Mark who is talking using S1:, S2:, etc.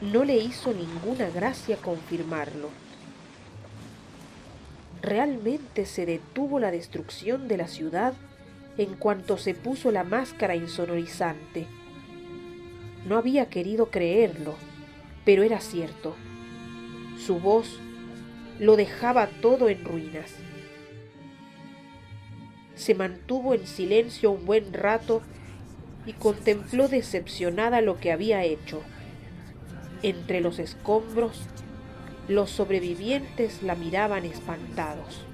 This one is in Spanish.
S1: no le hizo ninguna gracia confirmarlo. Realmente se detuvo la destrucción de la ciudad en cuanto se puso la máscara insonorizante. No había querido creerlo, pero era cierto. Su voz lo dejaba todo en ruinas. Se mantuvo en silencio un buen rato y contempló decepcionada lo que había hecho. Entre los escombros, los sobrevivientes la miraban espantados.